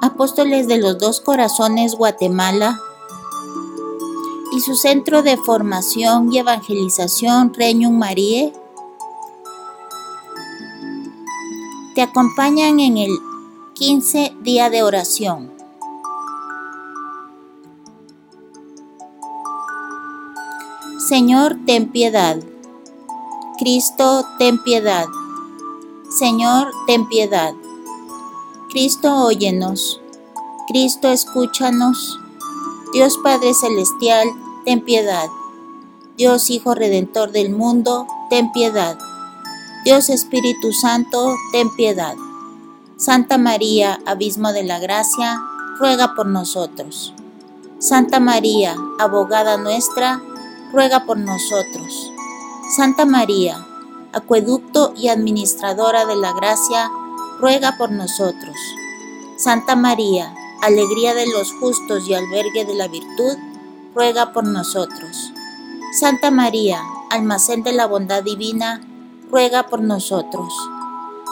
Apóstoles de los Dos Corazones Guatemala y su Centro de Formación y Evangelización Reñum Marie te acompañan en el 15 día de oración. Señor, ten piedad. Cristo, ten piedad. Señor, ten piedad. Cristo, óyenos. Cristo, escúchanos. Dios Padre Celestial, ten piedad. Dios Hijo Redentor del mundo, ten piedad. Dios Espíritu Santo, ten piedad. Santa María, Abismo de la Gracia, ruega por nosotros. Santa María, abogada nuestra, ruega por nosotros. Santa María, acueducto y administradora de la gracia, ruega por nosotros. Santa María, alegría de los justos y albergue de la virtud, ruega por nosotros. Santa María, almacén de la bondad divina, ruega por nosotros.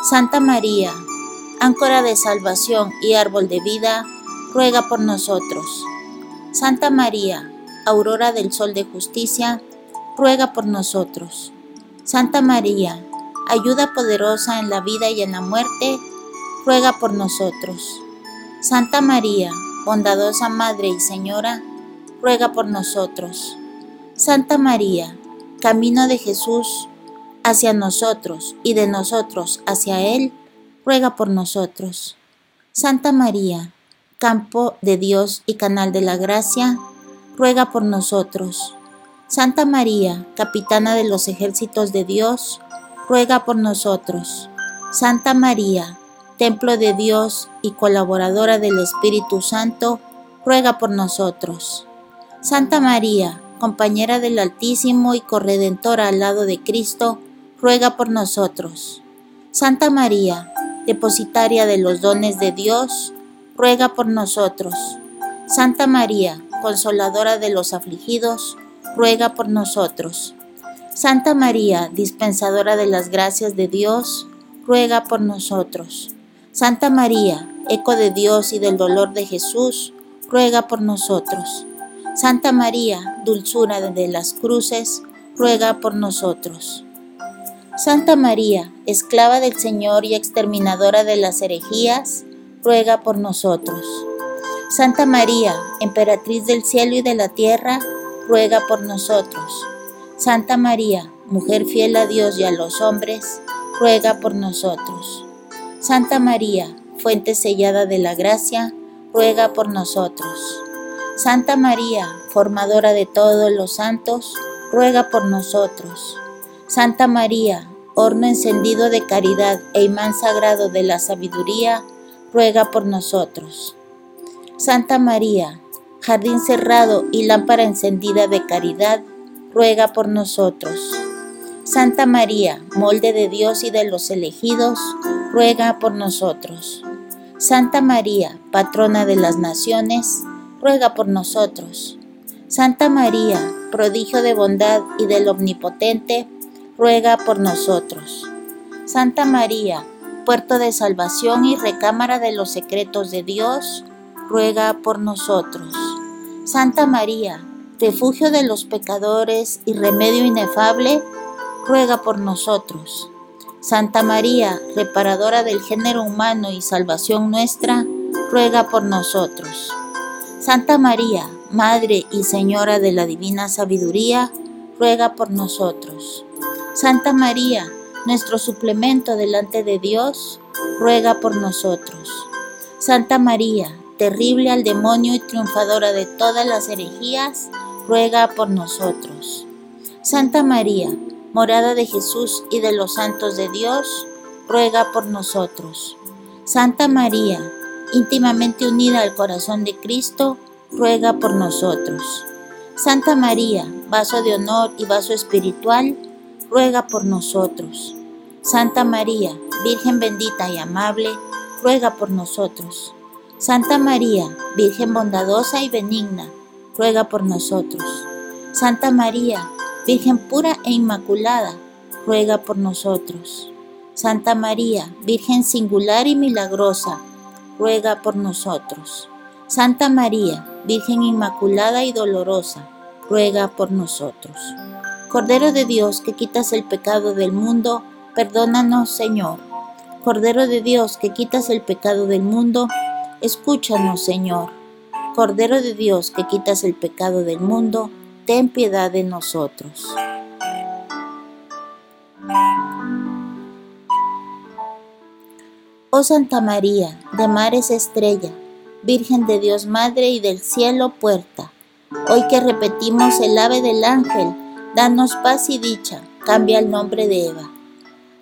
Santa María, áncora de salvación y árbol de vida, ruega por nosotros. Santa María, aurora del sol de justicia, ruega por nosotros. Santa María, ayuda poderosa en la vida y en la muerte, ruega por nosotros. Santa María, bondadosa Madre y Señora, ruega por nosotros. Santa María, camino de Jesús hacia nosotros y de nosotros hacia Él, ruega por nosotros. Santa María, campo de Dios y canal de la gracia, ruega por nosotros. Santa María, capitana de los ejércitos de Dios, ruega por nosotros. Santa María, templo de Dios y colaboradora del Espíritu Santo, ruega por nosotros. Santa María, compañera del Altísimo y corredentora al lado de Cristo, ruega por nosotros. Santa María, depositaria de los dones de Dios, ruega por nosotros. Santa María, consoladora de los afligidos, ruega por nosotros. Santa María, dispensadora de las gracias de Dios, ruega por nosotros. Santa María, eco de Dios y del dolor de Jesús, ruega por nosotros. Santa María, dulzura de las cruces, ruega por nosotros. Santa María, esclava del Señor y exterminadora de las herejías, ruega por nosotros. Santa María, emperatriz del cielo y de la tierra, ruega por nosotros. Santa María, mujer fiel a Dios y a los hombres, ruega por nosotros. Santa María, fuente sellada de la gracia, ruega por nosotros. Santa María, formadora de todos los santos, ruega por nosotros. Santa María, horno encendido de caridad e imán sagrado de la sabiduría, ruega por nosotros. Santa María, jardín cerrado y lámpara encendida de caridad, ruega por nosotros. Santa María, molde de Dios y de los elegidos, ruega por nosotros. Santa María, patrona de las naciones, ruega por nosotros. Santa María, prodigio de bondad y del Omnipotente, ruega por nosotros. Santa María, puerto de salvación y recámara de los secretos de Dios, ruega por nosotros. Santa María, refugio de los pecadores y remedio inefable, ruega por nosotros. Santa María, reparadora del género humano y salvación nuestra, ruega por nosotros. Santa María, Madre y Señora de la Divina Sabiduría, ruega por nosotros. Santa María, nuestro suplemento delante de Dios, ruega por nosotros. Santa María, terrible al demonio y triunfadora de todas las herejías, ruega por nosotros. Santa María, morada de Jesús y de los santos de Dios, ruega por nosotros. Santa María, íntimamente unida al corazón de Cristo, ruega por nosotros. Santa María, vaso de honor y vaso espiritual, ruega por nosotros. Santa María, Virgen bendita y amable, ruega por nosotros. Santa María, Virgen bondadosa y benigna, ruega por nosotros. Santa María, Virgen pura e inmaculada, ruega por nosotros. Santa María, Virgen singular y milagrosa, ruega por nosotros. Santa María, Virgen Inmaculada y Dolorosa, ruega por nosotros. Cordero de Dios que quitas el pecado del mundo, perdónanos Señor. Cordero de Dios que quitas el pecado del mundo, escúchanos Señor. Cordero de Dios que quitas el pecado del mundo, ten piedad de nosotros. Oh Santa María, de mares estrella, Virgen de Dios Madre y del cielo puerta, hoy que repetimos el ave del ángel, danos paz y dicha, cambia el nombre de Eva.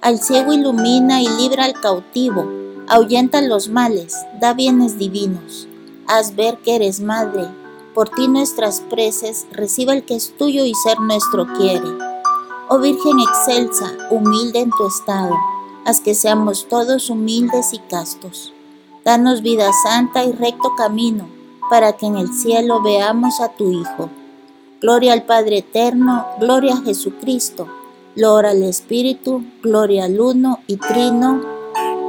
Al ciego ilumina y libra al cautivo, ahuyenta los males, da bienes divinos. Haz ver que eres madre, por ti nuestras preces, reciba el que es tuyo y ser nuestro quiere. Oh Virgen excelsa, humilde en tu estado, haz que seamos todos humildes y castos. Danos vida santa y recto camino, para que en el cielo veamos a tu Hijo. Gloria al Padre Eterno, gloria a Jesucristo, gloria al Espíritu, gloria al Uno y Trino.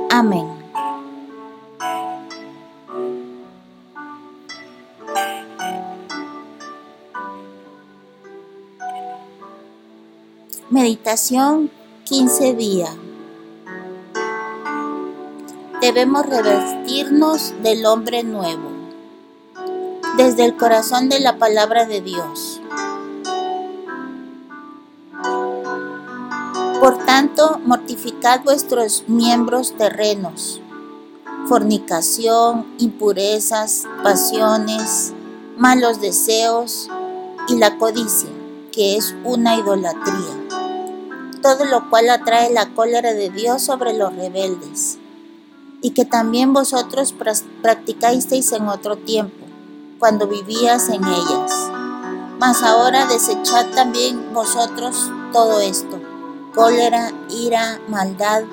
Amén. Meditación 15 días. Debemos revestirnos del hombre nuevo, desde el corazón de la palabra de Dios. Por tanto, mortificad vuestros miembros terrenos, fornicación, impurezas, pasiones, malos deseos y la codicia, que es una idolatría. Todo lo cual atrae la cólera de Dios sobre los rebeldes, y que también vosotros practicasteis en otro tiempo, cuando vivías en ellas. Mas ahora desechad también vosotros todo esto cólera, ira, maldad,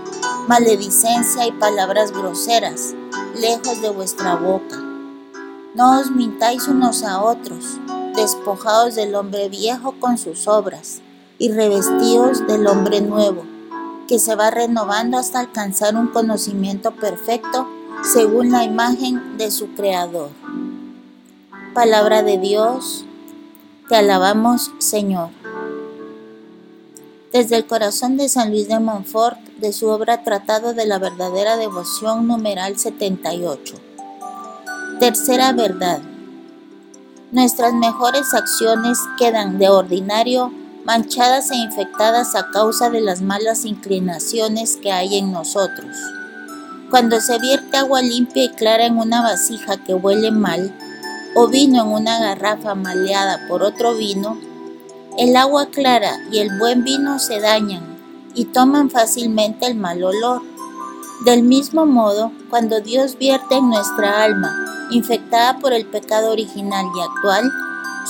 maledicencia y palabras groseras, lejos de vuestra boca. No os mintáis unos a otros, despojados del hombre viejo con sus obras, y revestidos del hombre nuevo, que se va renovando hasta alcanzar un conocimiento perfecto según la imagen de su Creador. Palabra de Dios, te alabamos Señor desde el corazón de San Luis de Montfort, de su obra Tratado de la verdadera devoción numeral 78. Tercera verdad. Nuestras mejores acciones quedan de ordinario manchadas e infectadas a causa de las malas inclinaciones que hay en nosotros. Cuando se vierte agua limpia y clara en una vasija que huele mal, o vino en una garrafa maleada por otro vino, el agua clara y el buen vino se dañan y toman fácilmente el mal olor. Del mismo modo, cuando Dios vierte en nuestra alma, infectada por el pecado original y actual,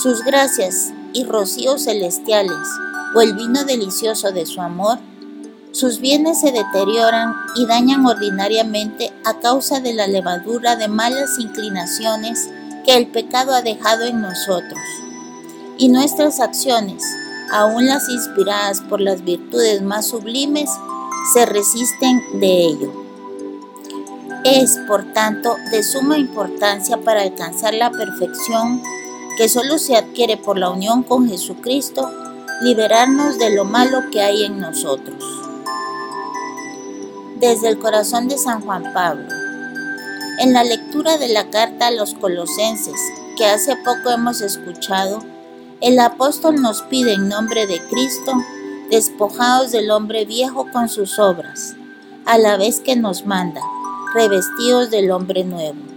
sus gracias y rocíos celestiales, o el vino delicioso de su amor, sus bienes se deterioran y dañan ordinariamente a causa de la levadura de malas inclinaciones que el pecado ha dejado en nosotros y nuestras acciones, aun las inspiradas por las virtudes más sublimes, se resisten de ello. Es, por tanto, de suma importancia para alcanzar la perfección que solo se adquiere por la unión con Jesucristo, liberarnos de lo malo que hay en nosotros. Desde el corazón de San Juan Pablo. En la lectura de la carta a los colosenses, que hace poco hemos escuchado, el apóstol nos pide en nombre de Cristo, despojados del hombre viejo con sus obras, a la vez que nos manda, revestidos del hombre nuevo.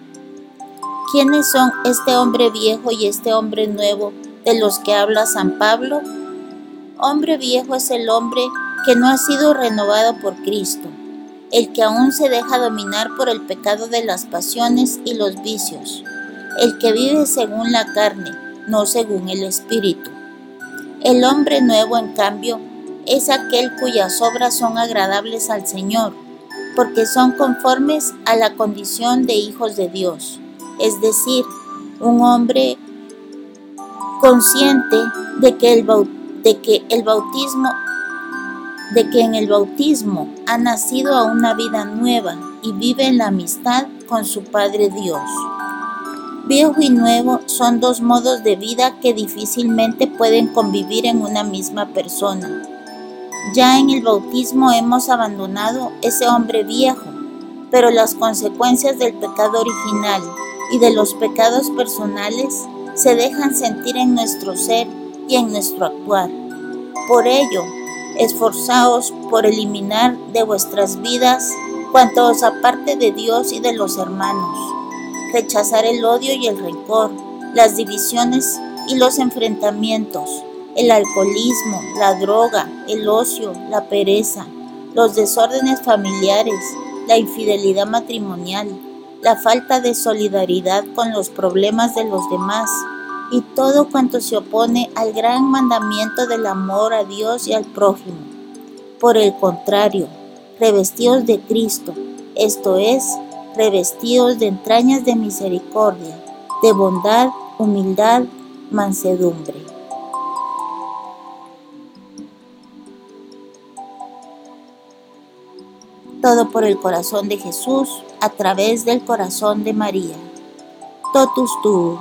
¿Quiénes son este hombre viejo y este hombre nuevo de los que habla San Pablo? Hombre viejo es el hombre que no ha sido renovado por Cristo, el que aún se deja dominar por el pecado de las pasiones y los vicios, el que vive según la carne no según el Espíritu. El hombre nuevo, en cambio, es aquel cuyas obras son agradables al Señor, porque son conformes a la condición de hijos de Dios, es decir, un hombre consciente de que el, de que el bautismo de que en el bautismo ha nacido a una vida nueva y vive en la amistad con su Padre Dios. Viejo y nuevo son dos modos de vida que difícilmente pueden convivir en una misma persona. Ya en el bautismo hemos abandonado ese hombre viejo, pero las consecuencias del pecado original y de los pecados personales se dejan sentir en nuestro ser y en nuestro actuar. Por ello, esforzaos por eliminar de vuestras vidas cuanto os aparte de Dios y de los hermanos, rechazar el odio y el rencor, las divisiones y los enfrentamientos, el alcoholismo, la droga, el ocio, la pereza, los desórdenes familiares, la infidelidad matrimonial, la falta de solidaridad con los problemas de los demás y todo cuanto se opone al gran mandamiento del amor a Dios y al prójimo. Por el contrario, revestidos de Cristo, esto es, revestidos de entrañas de misericordia, de bondad, humildad, mansedumbre. Todo por el corazón de Jesús a través del corazón de María. Totus tuus.